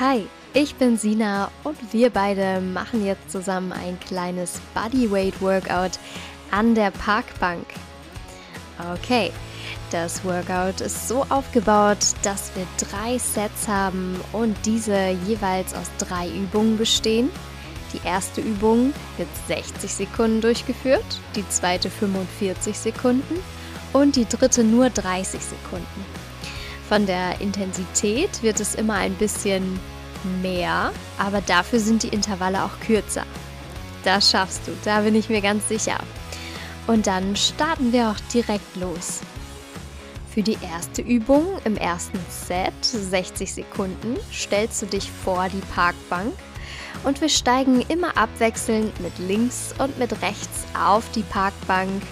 Hi, ich bin Sina und wir beide machen jetzt zusammen ein kleines Bodyweight Workout an der Parkbank. Okay, das Workout ist so aufgebaut, dass wir drei Sets haben und diese jeweils aus drei Übungen bestehen. Die erste Übung wird 60 Sekunden durchgeführt, die zweite 45 Sekunden und die dritte nur 30 Sekunden. Von der Intensität wird es immer ein bisschen mehr, aber dafür sind die Intervalle auch kürzer. Das schaffst du, da bin ich mir ganz sicher. Und dann starten wir auch direkt los. Für die erste Übung im ersten Set, 60 Sekunden, stellst du dich vor die Parkbank und wir steigen immer abwechselnd mit links und mit rechts auf die Parkbank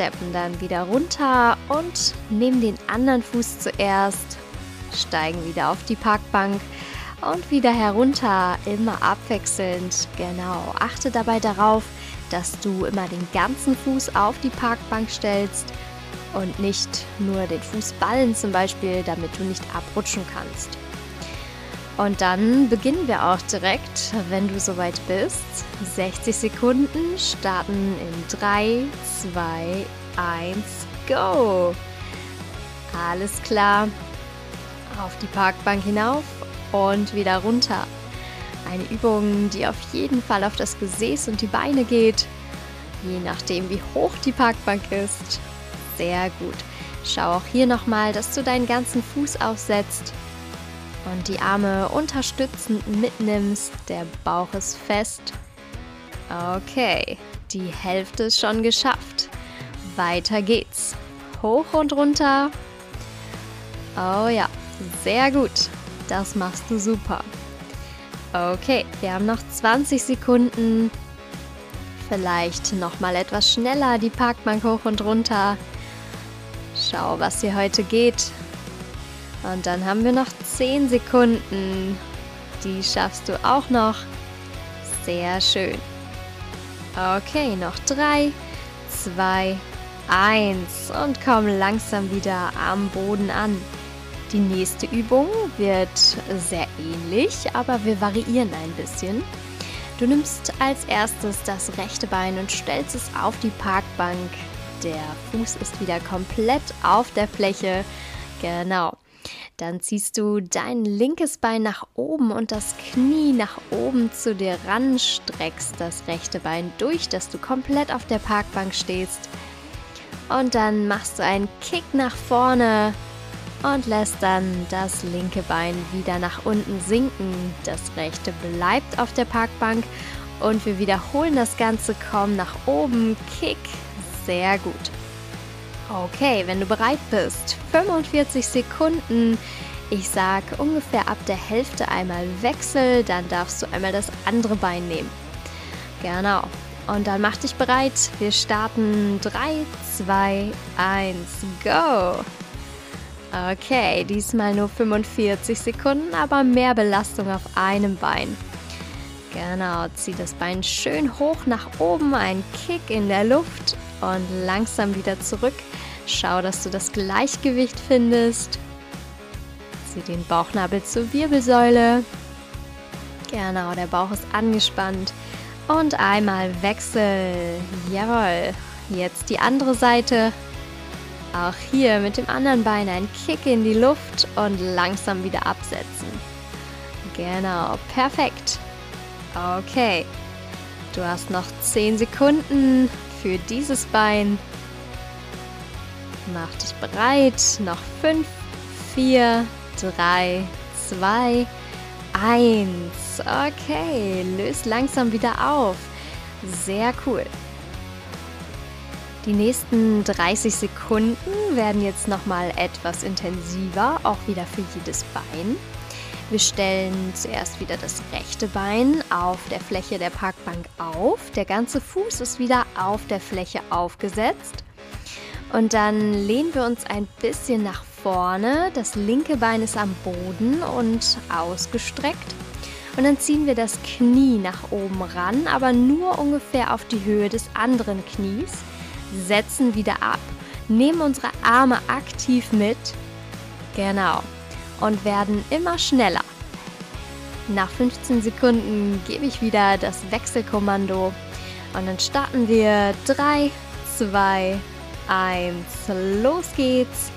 steppen dann wieder runter und nehmen den anderen Fuß zuerst, steigen wieder auf die Parkbank und wieder herunter, immer abwechselnd. Genau, achte dabei darauf, dass du immer den ganzen Fuß auf die Parkbank stellst und nicht nur den Fußballen zum Beispiel, damit du nicht abrutschen kannst. Und dann beginnen wir auch direkt, wenn du soweit bist. 60 Sekunden starten in 3, 2, 1, go! Alles klar. Auf die Parkbank hinauf und wieder runter. Eine Übung, die auf jeden Fall auf das Gesäß und die Beine geht, je nachdem wie hoch die Parkbank ist. Sehr gut. Schau auch hier nochmal, dass du deinen ganzen Fuß aufsetzt und die Arme unterstützend mitnimmst. Der Bauch ist fest. Okay, die Hälfte ist schon geschafft. Weiter geht's. Hoch und runter. Oh ja, sehr gut. Das machst du super. Okay, wir haben noch 20 Sekunden. Vielleicht noch mal etwas schneller die Parkbank hoch und runter. Schau, was hier heute geht. Und dann haben wir noch 10 Sekunden. Die schaffst du auch noch. Sehr schön. Okay, noch 3, 2, 1 und komm langsam wieder am Boden an. Die nächste Übung wird sehr ähnlich, aber wir variieren ein bisschen. Du nimmst als erstes das rechte Bein und stellst es auf die Parkbank. Der Fuß ist wieder komplett auf der Fläche. Genau. Dann ziehst du dein linkes Bein nach oben und das Knie nach oben zu dir ran, streckst das rechte Bein durch, dass du komplett auf der Parkbank stehst. Und dann machst du einen Kick nach vorne und lässt dann das linke Bein wieder nach unten sinken. Das rechte bleibt auf der Parkbank und wir wiederholen das Ganze. Komm nach oben, Kick. Sehr gut. Okay, wenn du bereit bist, 45 Sekunden. Ich sag ungefähr ab der Hälfte einmal Wechsel, dann darfst du einmal das andere Bein nehmen. Genau. Und dann mach dich bereit. Wir starten 3, 2, 1, go! Okay, diesmal nur 45 Sekunden, aber mehr Belastung auf einem Bein. Genau, zieh das Bein schön hoch nach oben, ein Kick in der Luft und langsam wieder zurück. Schau, dass du das Gleichgewicht findest. Zieh den Bauchnabel zur Wirbelsäule. Genau, der Bauch ist angespannt. Und einmal Wechsel. Jawohl. Jetzt die andere Seite. Auch hier mit dem anderen Bein ein Kick in die Luft und langsam wieder absetzen. Genau, perfekt. Okay. Du hast noch 10 Sekunden für dieses Bein. Mach dich bereit. Noch 5, 4, 3, 2, 1. Okay, löst langsam wieder auf. Sehr cool. Die nächsten 30 Sekunden werden jetzt nochmal etwas intensiver, auch wieder für jedes Bein. Wir stellen zuerst wieder das rechte Bein auf der Fläche der Parkbank auf. Der ganze Fuß ist wieder auf der Fläche aufgesetzt. Und dann lehnen wir uns ein bisschen nach vorne. Das linke Bein ist am Boden und ausgestreckt. Und dann ziehen wir das Knie nach oben ran, aber nur ungefähr auf die Höhe des anderen Knies setzen wieder ab, nehmen unsere Arme aktiv mit, genau, und werden immer schneller. Nach 15 Sekunden gebe ich wieder das Wechselkommando und dann starten wir 3, 2, 1, los geht's.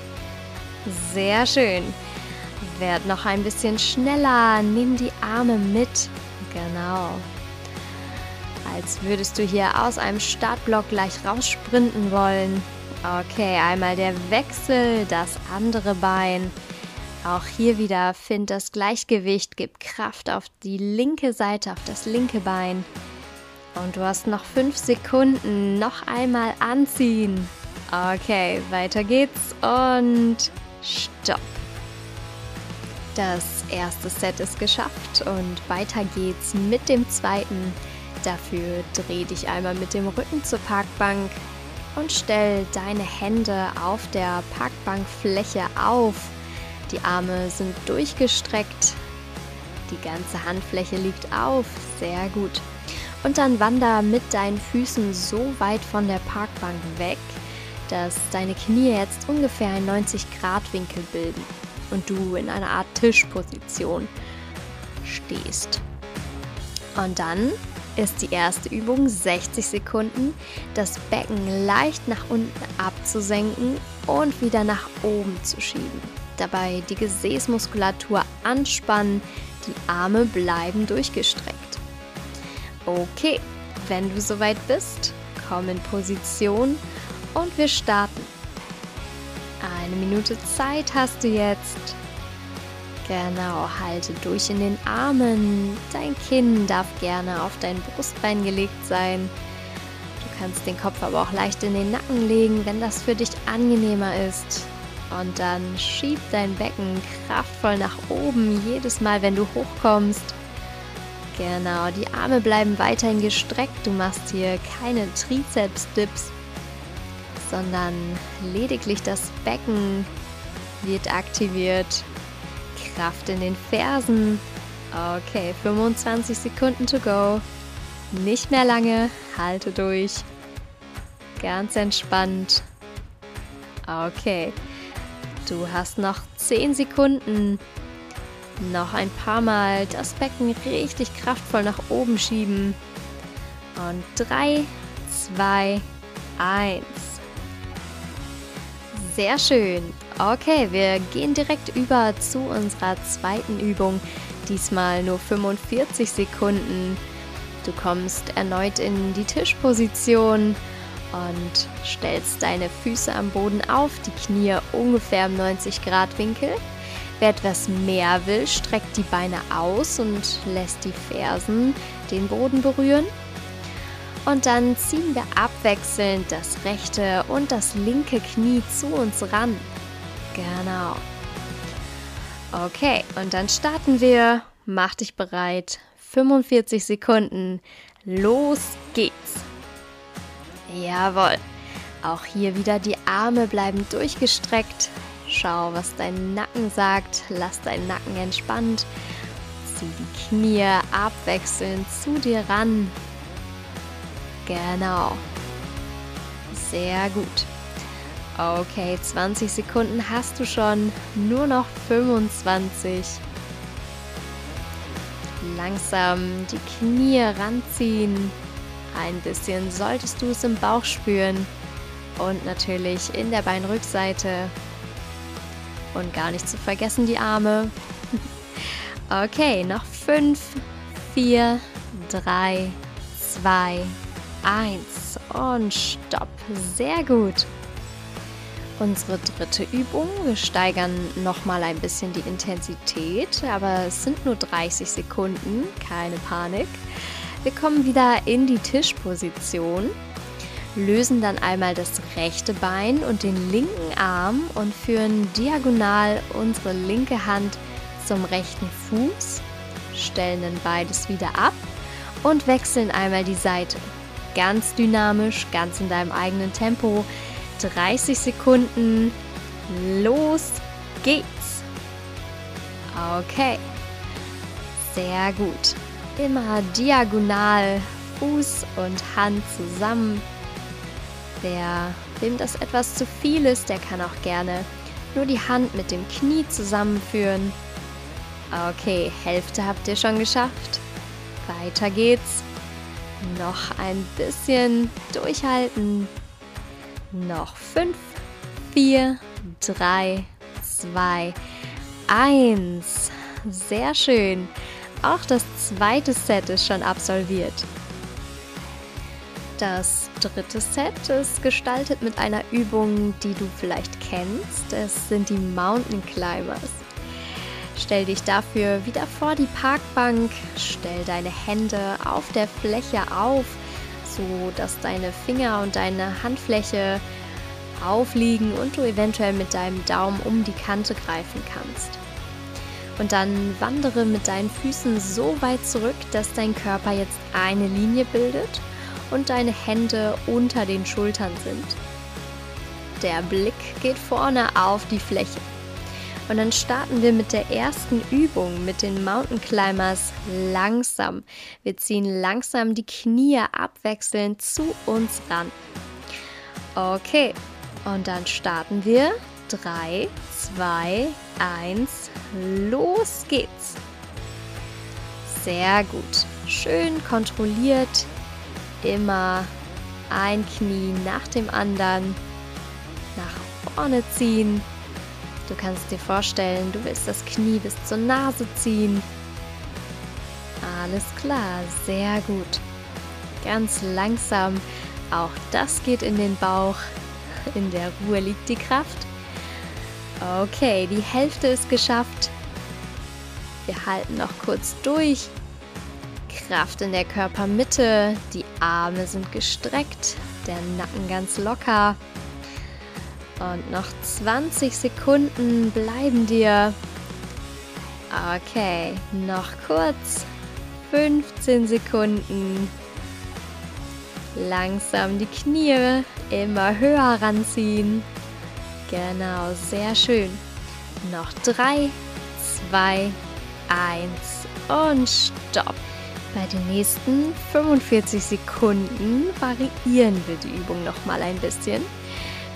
Sehr schön. Werd noch ein bisschen schneller, nimm die Arme mit. Genau. Als würdest du hier aus einem Startblock gleich raussprinten wollen. Okay, einmal der Wechsel, das andere Bein. Auch hier wieder find das Gleichgewicht, gib Kraft auf die linke Seite, auf das linke Bein. Und du hast noch fünf Sekunden. Noch einmal anziehen. Okay, weiter geht's und stopp. Das erste Set ist geschafft und weiter geht's mit dem zweiten. Dafür dreh dich einmal mit dem Rücken zur Parkbank und stell deine Hände auf der Parkbankfläche auf. Die Arme sind durchgestreckt. Die ganze Handfläche liegt auf. Sehr gut. Und dann wander mit deinen Füßen so weit von der Parkbank weg, dass deine Knie jetzt ungefähr einen 90 Grad Winkel bilden und du in einer Art Tischposition stehst. Und dann ist die erste Übung 60 Sekunden, das Becken leicht nach unten abzusenken und wieder nach oben zu schieben. Dabei die Gesäßmuskulatur anspannen, die Arme bleiben durchgestreckt. Okay, wenn du soweit bist, komm in Position und wir starten. Eine Minute Zeit hast du jetzt. Genau, halte durch in den Armen. Dein Kinn darf gerne auf dein Brustbein gelegt sein. Du kannst den Kopf aber auch leicht in den Nacken legen, wenn das für dich angenehmer ist. Und dann schieb dein Becken kraftvoll nach oben, jedes Mal, wenn du hochkommst. Genau, die Arme bleiben weiterhin gestreckt. Du machst hier keine Trizeps-Dips, sondern lediglich das Becken wird aktiviert. Kraft in den Fersen. Okay, 25 Sekunden to go. Nicht mehr lange, halte durch. Ganz entspannt. Okay, du hast noch 10 Sekunden. Noch ein paar Mal das Becken richtig kraftvoll nach oben schieben. Und 3, 2, 1. Sehr schön. Okay, wir gehen direkt über zu unserer zweiten Übung. Diesmal nur 45 Sekunden. Du kommst erneut in die Tischposition und stellst deine Füße am Boden auf, die Knie ungefähr im 90 Grad Winkel. Wer etwas mehr will, streckt die Beine aus und lässt die Fersen den Boden berühren. Und dann ziehen wir abwechselnd das rechte und das linke Knie zu uns ran. Genau. Okay, und dann starten wir. Mach dich bereit. 45 Sekunden. Los geht's. Jawohl. Auch hier wieder die Arme bleiben durchgestreckt. Schau, was dein Nacken sagt. Lass deinen Nacken entspannt. Zieh die Knie abwechselnd zu dir ran. Genau. Sehr gut. Okay, 20 Sekunden hast du schon. Nur noch 25. Langsam die Knie ranziehen. Ein bisschen solltest du es im Bauch spüren. Und natürlich in der Beinrückseite und gar nicht zu vergessen die Arme. Okay, noch 5, 4, 3, 2, 1 und stopp. Sehr gut. Unsere dritte Übung. Wir steigern nochmal ein bisschen die Intensität, aber es sind nur 30 Sekunden, keine Panik. Wir kommen wieder in die Tischposition lösen dann einmal das rechte Bein und den linken Arm und führen diagonal unsere linke Hand zum rechten Fuß, stellen dann beides wieder ab und wechseln einmal die Seite. Ganz dynamisch, ganz in deinem eigenen Tempo. 30 Sekunden. Los geht's. Okay. Sehr gut. Immer diagonal Fuß und Hand zusammen Wer, wem das etwas zu viel ist, der kann auch gerne nur die Hand mit dem Knie zusammenführen. Okay, Hälfte habt ihr schon geschafft. Weiter geht's. Noch ein bisschen durchhalten. Noch fünf, vier, drei, zwei, eins. Sehr schön. Auch das zweite Set ist schon absolviert. Das dritte Set ist gestaltet mit einer Übung, die du vielleicht kennst. Es sind die Mountain Climbers. Stell dich dafür wieder vor die Parkbank, stell deine Hände auf der Fläche auf, so dass deine Finger und deine Handfläche aufliegen und du eventuell mit deinem Daumen um die Kante greifen kannst. Und dann wandere mit deinen Füßen so weit zurück, dass dein Körper jetzt eine Linie bildet und deine Hände unter den Schultern sind. Der Blick geht vorne auf die Fläche. Und dann starten wir mit der ersten Übung mit den Mountain Climbers langsam. Wir ziehen langsam die Knie abwechselnd zu uns ran. Okay, und dann starten wir. 3, 2, 1, los geht's. Sehr gut. Schön kontrolliert. Immer ein Knie nach dem anderen nach vorne ziehen Du kannst dir vorstellen, du willst das Knie bis zur Nase ziehen. Alles klar, sehr gut. Ganz langsam, auch das geht in den Bauch. In der Ruhe liegt die Kraft. Okay, die Hälfte ist geschafft. Wir halten noch kurz durch. Kraft in der Körpermitte, die Arme sind gestreckt, der Nacken ganz locker. Und noch 20 Sekunden bleiben dir. Okay, noch kurz. 15 Sekunden. Langsam die Knie immer höher ranziehen. Genau, sehr schön. Noch 3, 2, 1 und stopp. Bei den nächsten 45 Sekunden variieren wir die Übung noch mal ein bisschen.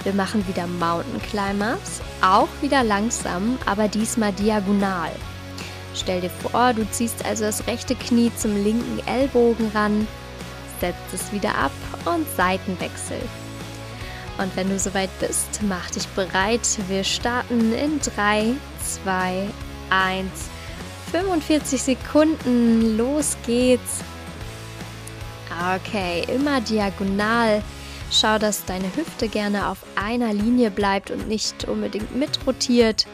Wir machen wieder Mountain Climbers, auch wieder langsam, aber diesmal diagonal. Stell dir vor, du ziehst also das rechte Knie zum linken Ellbogen ran, setzt es wieder ab und Seitenwechsel. Und wenn du soweit bist, mach dich bereit. Wir starten in 3, 2, 1. 45 Sekunden, los geht's. Okay, immer diagonal Schau, dass deine Hüfte gerne auf einer Linie bleibt und nicht unbedingt mitrotiert,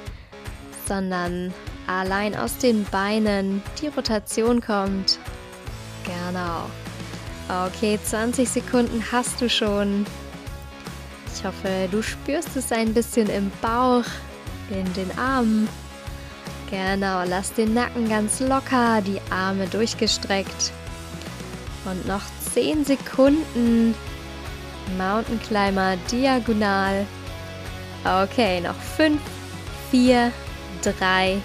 sondern allein aus den Beinen die Rotation kommt. Genau. Okay, 20 Sekunden hast du schon. Ich hoffe, du spürst es ein bisschen im Bauch, in den Armen. Genau, lass den Nacken ganz locker, die Arme durchgestreckt. Und noch 10 Sekunden. Mountain Climber diagonal. Okay, noch 5, 4, 3,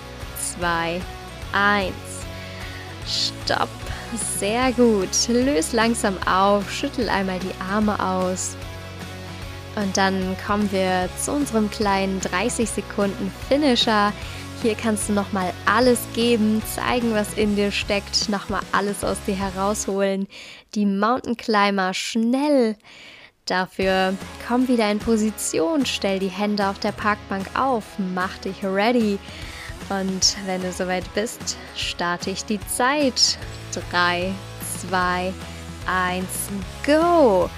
2, 1. Stopp. Sehr gut. Löse langsam auf, schüttel einmal die Arme aus. Und dann kommen wir zu unserem kleinen 30 Sekunden Finisher. Hier kannst du nochmal alles geben, zeigen, was in dir steckt, nochmal alles aus dir herausholen. Die Mountain Climber schnell Dafür komm wieder in Position, stell die Hände auf der Parkbank auf, mach dich ready. Und wenn du soweit bist, starte ich die Zeit. 3, 2, 1, go!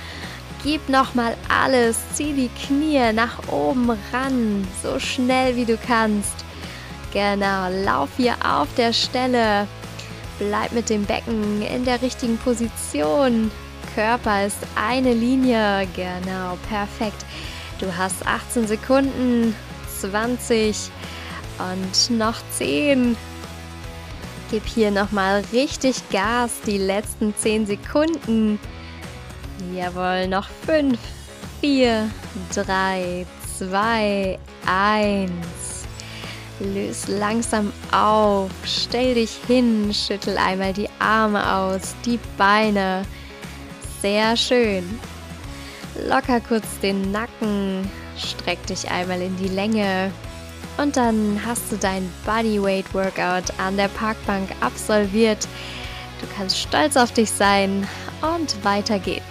Gib nochmal alles, zieh die Knie nach oben ran, so schnell wie du kannst. Genau, lauf hier auf der Stelle. Bleib mit dem Becken in der richtigen Position. Körper ist eine Linie. Genau, perfekt. Du hast 18 Sekunden, 20 und noch 10. Gib hier nochmal richtig Gas, die letzten 10 Sekunden. Jawohl, noch 5, 4, 3, 2, 1. Löse langsam auf, stell dich hin, schüttel einmal die Arme aus, die Beine. Sehr schön. Locker kurz den Nacken, streck dich einmal in die Länge. Und dann hast du dein Bodyweight Workout an der Parkbank absolviert. Du kannst stolz auf dich sein und weiter geht's.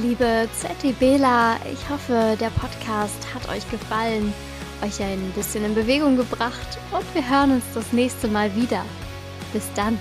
Liebe ZTBler, ich hoffe, der Podcast hat euch gefallen, euch ein bisschen in Bewegung gebracht und wir hören uns das nächste Mal wieder. Bis dann.